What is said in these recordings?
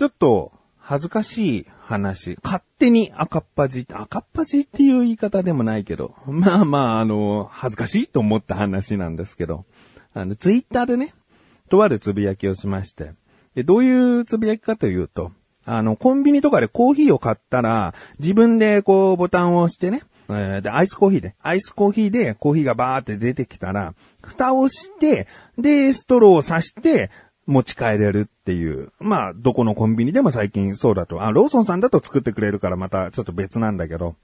ちょっと恥ずかしい話、勝手に赤っ端、赤っ端っていう言い方でもないけど、まあまあ、あの、恥ずかしいと思った話なんですけど、あの、ツイッターでね、とあるつぶやきをしまして、で、どういうつぶやきかというと、あの、コンビニとかでコーヒーを買ったら、自分でこうボタンを押してね、えー、で、アイスコーヒーで、アイスコーヒーでコーヒーがバーって出てきたら、蓋をして、で、ストローを刺して、持ち帰れるっていう。まあ、どこのコンビニでも最近そうだと。あ、ローソンさんだと作ってくれるからまたちょっと別なんだけど。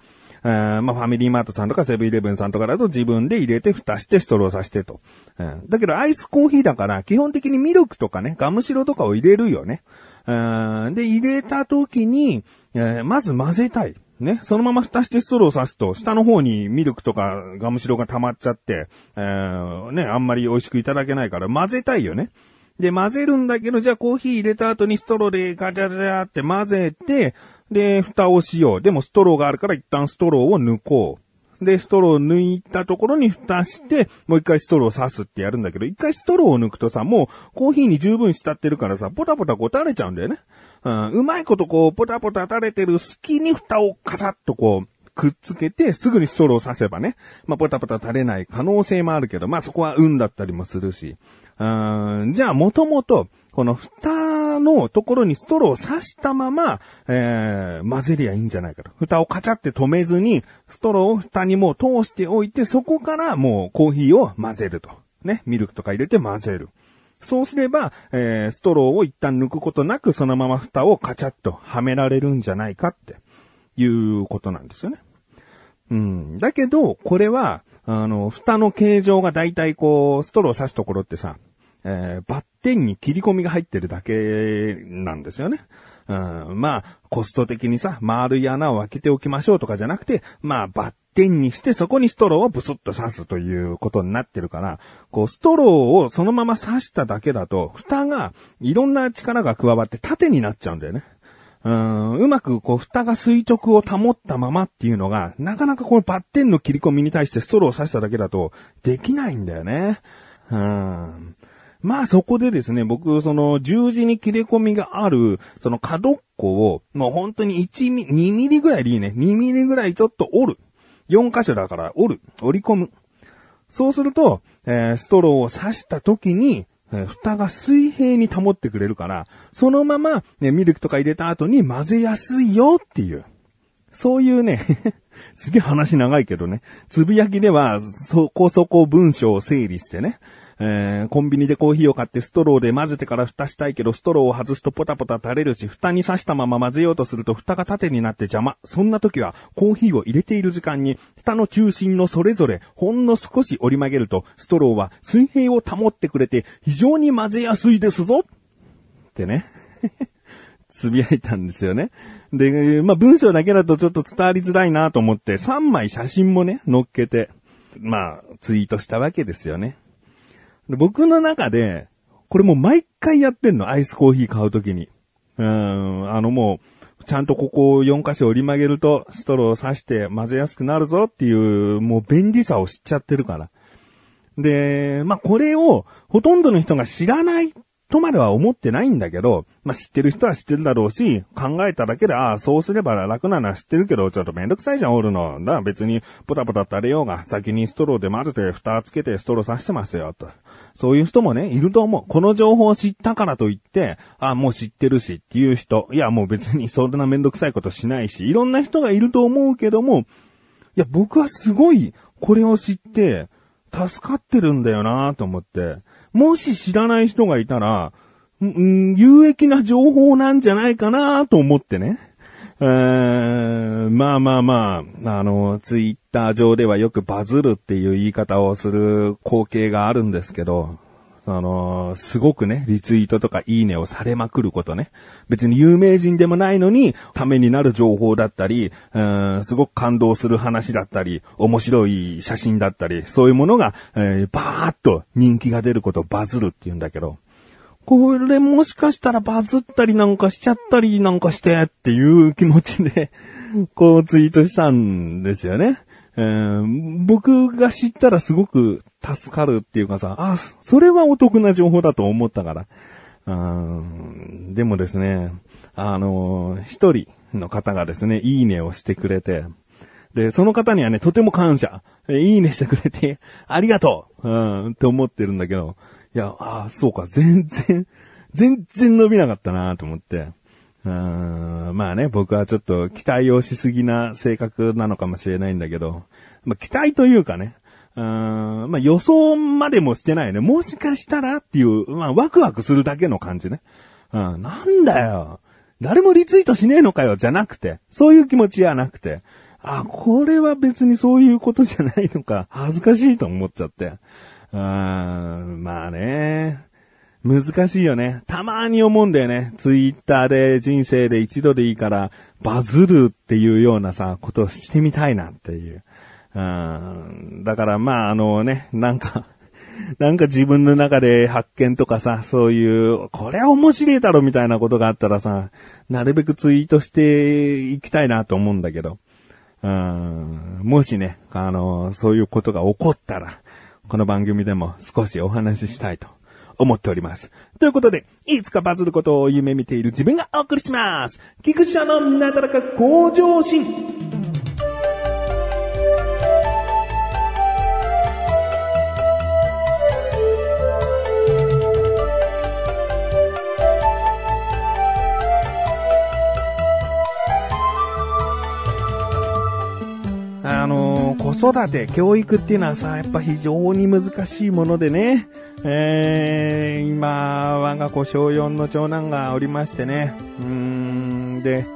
えー、まあ、ファミリーマートさんとかセブンイレブンさんとかだと自分で入れて蓋してストローさしてと。うん、だけどアイスコーヒーだから基本的にミルクとかね、ガムシロとかを入れるよね。うん、で、入れた時に、えー、まず混ぜたい。ね、そのまま蓋してストローを刺すと、下の方にミルクとかガムシロが溜まっちゃって、えー、ね、あんまり美味しくいただけないから混ぜたいよね。で、混ぜるんだけど、じゃあコーヒー入れた後にストローでガチャガチャって混ぜて、で、蓋をしよう。でもストローがあるから一旦ストローを抜こう。で、ストローを抜いたところに蓋して、もう一回ストローを刺すってやるんだけど、一回ストローを抜くとさ、もうコーヒーに十分浸ってるからさ、ポタポタこう垂れちゃうんだよね。うん、うまいことこう、ポタポタ垂れてる隙に蓋をカチャッとこう、くっつけて、すぐにストローを刺せばね、まあ、ポタポタ垂れない可能性もあるけど、まあ、そこは運だったりもするし。うーん、じゃあ、もともと、この蓋のところにストローを刺したまま、えー、混ぜりゃいいんじゃないかと。蓋をカチャって止めずに、ストローを蓋にもう通しておいて、そこからもうコーヒーを混ぜると。ね、ミルクとか入れて混ぜる。そうすれば、えー、ストローを一旦抜くことなく、そのまま蓋をカチャッとはめられるんじゃないかっていうことなんですよね。うん。だけど、これは、あの、蓋の形状がだいたいこう、ストローを刺すところってさ、えー、バッテンに切り込みが入ってるだけなんですよね。うん、まあ、コスト的にさ、丸い穴を開けておきましょうとかじゃなくて、まあ、バッテンにしてそこにストローをブスッと刺すということになってるから、こう、ストローをそのまま刺しただけだと、蓋がいろんな力が加わって縦になっちゃうんだよね。うん、うまくこう、蓋が垂直を保ったままっていうのが、なかなかこのバッテンの切り込みに対してストローを刺しただけだと、できないんだよね。うん。まあそこでですね、僕、その十字に切れ込みがある、その角っこを、もう本当に1ミリ、2ミリぐらいでいいね。2ミリぐらいちょっと折る。4箇所だから折る。折り込む。そうすると、えー、ストローを刺した時に、蓋が水平に保ってくれるから、そのまま、ね、ミルクとか入れた後に混ぜやすいよっていう。そういうね すげえ話長いけどね、つぶやきでは、そこそこ文章を整理してね、えー、コンビニでコーヒーを買ってストローで混ぜてから蓋したいけど、ストローを外すとポタポタ垂れるし、蓋に刺したまま混ぜようとすると蓋が縦になって邪魔。そんな時は、コーヒーを入れている時間に、蓋の中心のそれぞれ、ほんの少し折り曲げると、ストローは水平を保ってくれて、非常に混ぜやすいですぞってね。つぶやいたんですよね。で、まあ、文章だけだとちょっと伝わりづらいなと思って、3枚写真もね、載っけて、まあ、ツイートしたわけですよね。僕の中で、これもう毎回やってんの、アイスコーヒー買うときに。うん、あのもう、ちゃんとここを4箇所折り曲げると、ストローを刺して混ぜやすくなるぞっていう、もう便利さを知っちゃってるから。で、まあ、これを、ほとんどの人が知らないとまでは思ってないんだけど、まあ、知ってる人は知ってるだろうし、考えただけで、ああ、そうすれば楽なのは知ってるけど、ちょっとめんどくさいじゃん、おるの。だから別に、ポタポタ垂れようが、先にストローで混ぜて、蓋つけてストロー刺してますよ、と。そういう人もね、いると思う。この情報を知ったからといって、あ、もう知ってるしっていう人。いや、もう別にそんなめんどくさいことしないし、いろんな人がいると思うけども、いや、僕はすごい、これを知って、助かってるんだよなと思って。もし知らない人がいたら、ん、有益な情報なんじゃないかなと思ってね。え、まあまあまあ、あの、ツイッター上ではよくバズるっていう言い方をする光景があるんですけど、あの、すごくね、リツイートとかいいねをされまくることね。別に有名人でもないのに、ためになる情報だったり、うん、すごく感動する話だったり、面白い写真だったり、そういうものが、えー、バーッと人気が出ることバズるって言うんだけど、これもしかしたらバズったりなんかしちゃったりなんかしてっていう気持ちで、こうツイートしたんですよね。えー、僕が知ったらすごく助かるっていうかさ、あ、それはお得な情報だと思ったから。うんでもですね、あの、一人の方がですね、いいねをしてくれて、で、その方にはね、とても感謝。いいねしてくれて、ありがとううん、って思ってるんだけど、いや、ああ、そうか、全然、全然伸びなかったなと思って。うーん、まあね、僕はちょっと期待をしすぎな性格なのかもしれないんだけど、まあ期待というかね、うん、まあ予想までもしてないね。もしかしたらっていう、まあワクワクするだけの感じね。うん、なんだよ。誰もリツイートしねえのかよ、じゃなくて。そういう気持ちはなくて。あ、これは別にそういうことじゃないのか。恥ずかしいと思っちゃって。うん、まあね。難しいよね。たまに思うんだよね。ツイッターで人生で一度でいいからバズるっていうようなさ、ことをしてみたいなっていう。うん。だからまああのね、なんか なんか自分の中で発見とかさ、そういう、これ面白いだろみたいなことがあったらさ、なるべくツイートしていきたいなと思うんだけど。うん、もしね、あの、そういうことが起こったら、この番組でも少しお話ししたいと思っております。ということで、いつかバズることを夢見ている自分がお送りします。菊池のなだらか向上心。子育て、教育っていうのはさ、やっぱ非常に難しいものでね、えー、今、我が子小4の長男がおりましてね、うーん、で、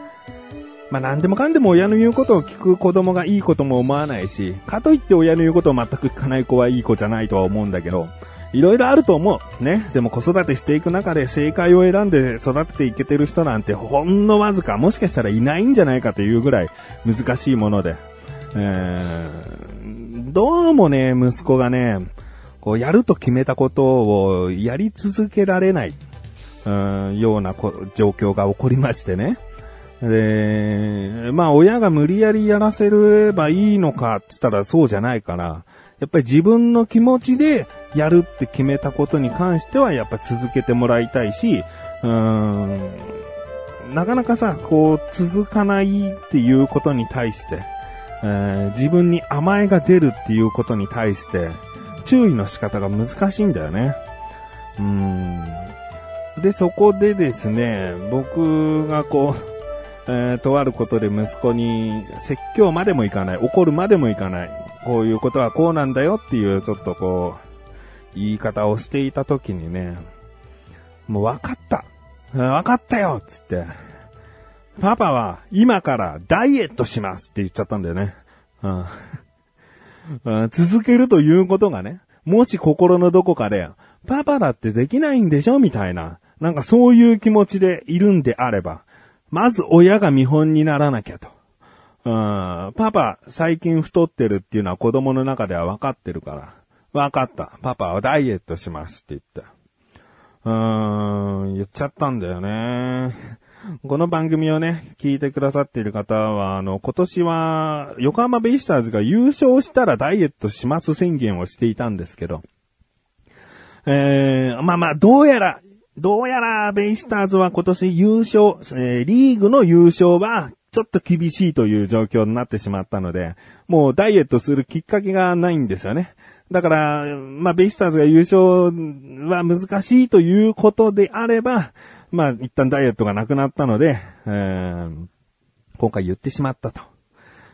まあ何でもかんでも親の言うことを聞く子供がいいことも思わないし、かといって親の言うことを全く聞かない子はいい子じゃないとは思うんだけど、いろいろあると思う。ね。でも子育てしていく中で正解を選んで育てていけてる人なんてほんのわずか、もしかしたらいないんじゃないかというぐらい難しいもので。えー、どうもね、息子がね、こう、やると決めたことをやり続けられない、うん、ような状況が起こりましてね。で、まあ、親が無理やりやらせればいいのかって言ったらそうじゃないから、やっぱり自分の気持ちでやるって決めたことに関してはやっぱ続けてもらいたいし、うーん、なかなかさ、こう、続かないっていうことに対して、えー、自分に甘えが出るっていうことに対して、注意の仕方が難しいんだよね。うん。で、そこでですね、僕がこう、えー、とあることで息子に説教までもいかない、怒るまでもいかない、こういうことはこうなんだよっていうちょっとこう、言い方をしていた時にね、もう分かった。分かったよつって、パパは今からダイエットしますって言っちゃったんだよね。うん、続けるということがね、もし心のどこかで、パパだってできないんでしょみたいな、なんかそういう気持ちでいるんであれば、まず親が見本にならなきゃと。うん、パパ、最近太ってるっていうのは子供の中では分かってるから。分かった。パパはダイエットしますって言って。うーん、言っちゃったんだよね。この番組をね、聞いてくださっている方は、あの、今年は、横浜ベイスターズが優勝したらダイエットします宣言をしていたんですけど、えー、まあまあ、どうやら、どうやらベイスターズは今年優勝、えー、リーグの優勝は、ちょっと厳しいという状況になってしまったので、もうダイエットするきっかけがないんですよね。だから、まあ、ベイスターズが優勝は難しいということであれば、まあ、一旦ダイエットがなくなったので、えー、今回言ってしまったと。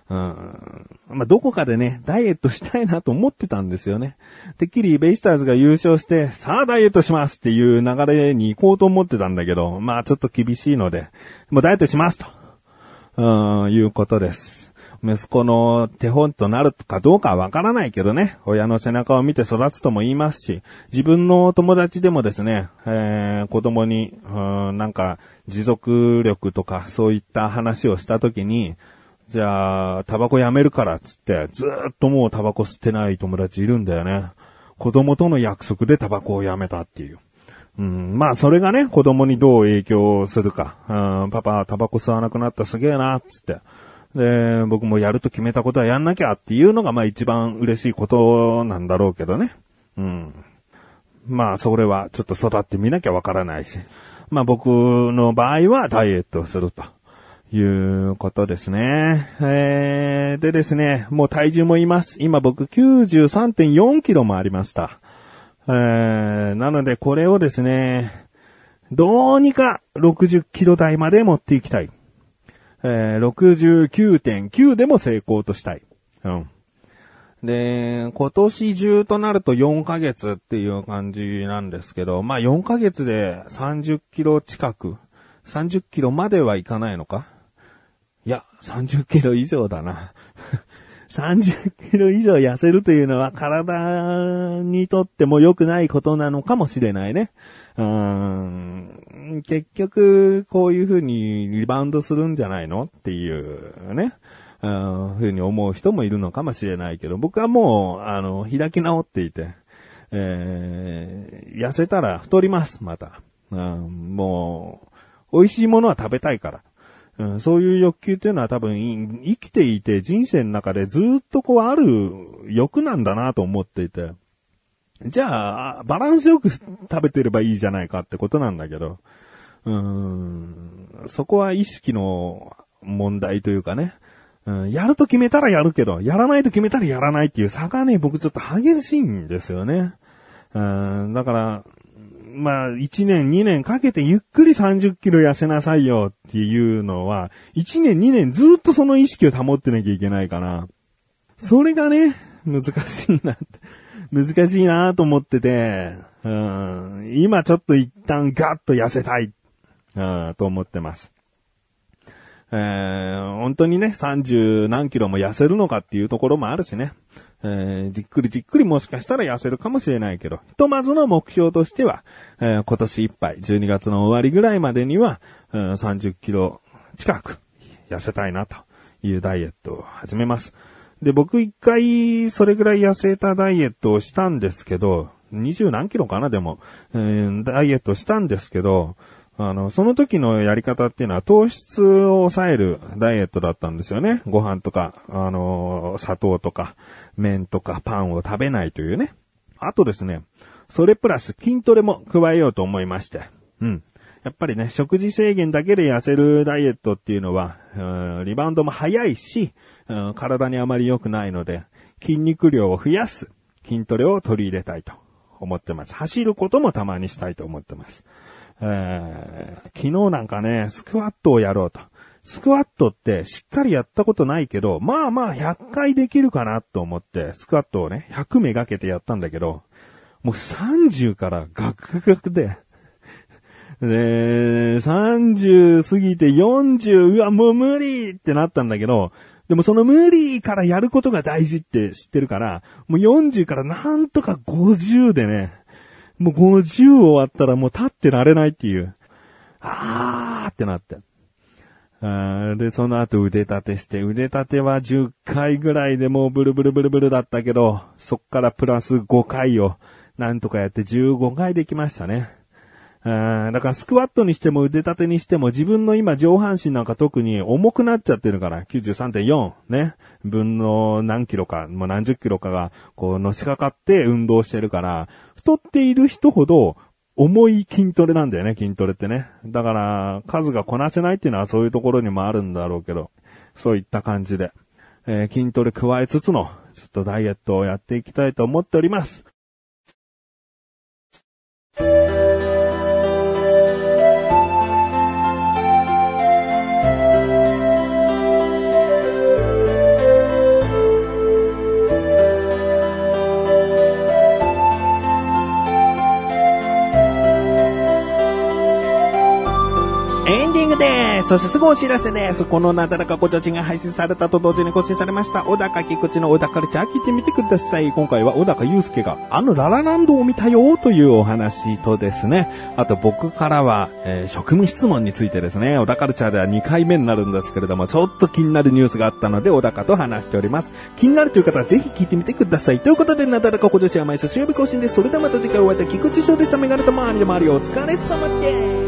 うん。まあ、どこかでね、ダイエットしたいなと思ってたんですよね。てっきりベイスターズが優勝して、さあダイエットしますっていう流れに行こうと思ってたんだけど、まあちょっと厳しいので、もうダイエットしますと。うん、いうことです。息子の手本となるかどうかはわからないけどね、親の背中を見て育つとも言いますし、自分の友達でもですね、えー、子供に、うん、なんか持続力とかそういった話をしたときに、じゃあ、タバコやめるからっつって、ずっともうタバコ吸ってない友達いるんだよね。子供との約束でタバコをやめたっていう。うん、まあ、それがね、子供にどう影響するか。うん、パパ、タバコ吸わなくなったすげえな、つって。で、僕もやると決めたことはやんなきゃっていうのが、まあ一番嬉しいことなんだろうけどね。うん。まあそれはちょっと育ってみなきゃわからないし。まあ僕の場合はダイエットをすると。いうことですね。えー、でですね、もう体重もいます。今僕93.4キロもありました。えー、なのでこれをですね、どうにか60キロ台まで持っていきたい。えー、69.9でも成功としたい。うん。で、今年中となると4ヶ月っていう感じなんですけど、まあ4ヶ月で30キロ近く、30キロまではいかないのか？いや、30キロ以上だな。30キロ以上痩せるというのは体にとっても良くないことなのかもしれないね。うん、結局、こういう風にリバウンドするんじゃないのっていうね。うん、ふうに思う人もいるのかもしれないけど、僕はもう、あの、開き直っていて、えー、痩せたら太ります、また。うん、もう、美味しいものは食べたいから。うん、そういう欲求っていうのは多分生きていて人生の中でずっとこうある欲なんだなと思っていて。じゃあ、バランスよく食べてればいいじゃないかってことなんだけど、うーん、そこは意識の問題というかね、うん、やると決めたらやるけど、やらないと決めたらやらないっていう差がね、僕ちょっと激しいんですよね。うん、だから、まあ、1年、2年かけてゆっくり30キロ痩せなさいよっていうのは、1年、2年ずっとその意識を保ってなきゃいけないから、それがね、難しいなって。難しいなと思ってて、うん、今ちょっと一旦ガッと痩せたい、うん、と思ってます。えー、本当にね、30何キロも痩せるのかっていうところもあるしね。えー、じっくりじっくりもしかしたら痩せるかもしれないけど、ひとまずの目標としては、えー、今年いっぱい、12月の終わりぐらいまでには、うん、30キロ近く痩せたいなというダイエットを始めます。で、僕一回それぐらい痩せたダイエットをしたんですけど、20何キロかなでも、えー、ダイエットしたんですけど、あの、その時のやり方っていうのは糖質を抑えるダイエットだったんですよね。ご飯とか、あの、砂糖とか、麺とかパンを食べないというね。あとですね、それプラス筋トレも加えようと思いまして。うん。やっぱりね、食事制限だけで痩せるダイエットっていうのは、リバウンドも早いし、体にあまり良くないので、筋肉量を増やす筋トレを取り入れたいと思ってます。走ることもたまにしたいと思ってます。えー、昨日なんかね、スクワットをやろうと。スクワットってしっかりやったことないけど、まあまあ100回できるかなと思って、スクワットをね、100めがけてやったんだけど、もう30からガクガクで、で、30過ぎて40、うわ、もう無理ってなったんだけど、でもその無理からやることが大事って知ってるから、もう40からなんとか50でね、もう50終わったらもう立ってられないっていう。あーってなって。あで、その後腕立てして、腕立ては10回ぐらいでもうブルブルブルブルだったけど、そっからプラス5回をなんとかやって15回できましたね。あだからスクワットにしても腕立てにしても自分の今上半身なんか特に重くなっちゃってるから、93.4ね、分の何キロか、もう何十キロかがこう乗しかかって運動してるから、太っている人ほど重い筋トレなんだよね、筋トレってね。だから、数がこなせないっていうのはそういうところにもあるんだろうけど、そういった感じで、えー、筋トレ加えつつの、ちょっとダイエットをやっていきたいと思っております。です。そしてすぐお知らせです。このなだらかごちょちが配信されたと同時に更新されました、小高菊池の小高カルチャー聞いてみてください。今回は小高祐介があのララランドを見たよというお話とですね、あと僕からは、えー、職務質問についてですね、小高カルチャーでは2回目になるんですけれども、ちょっと気になるニュースがあったので、小高と話しております。気になるという方はぜひ聞いてみてください。ということで、なだらかごちょちは毎週水曜日更新です。それではまた次回お会いいた菊池翔でした。メガネと周りで周りお疲れ様です。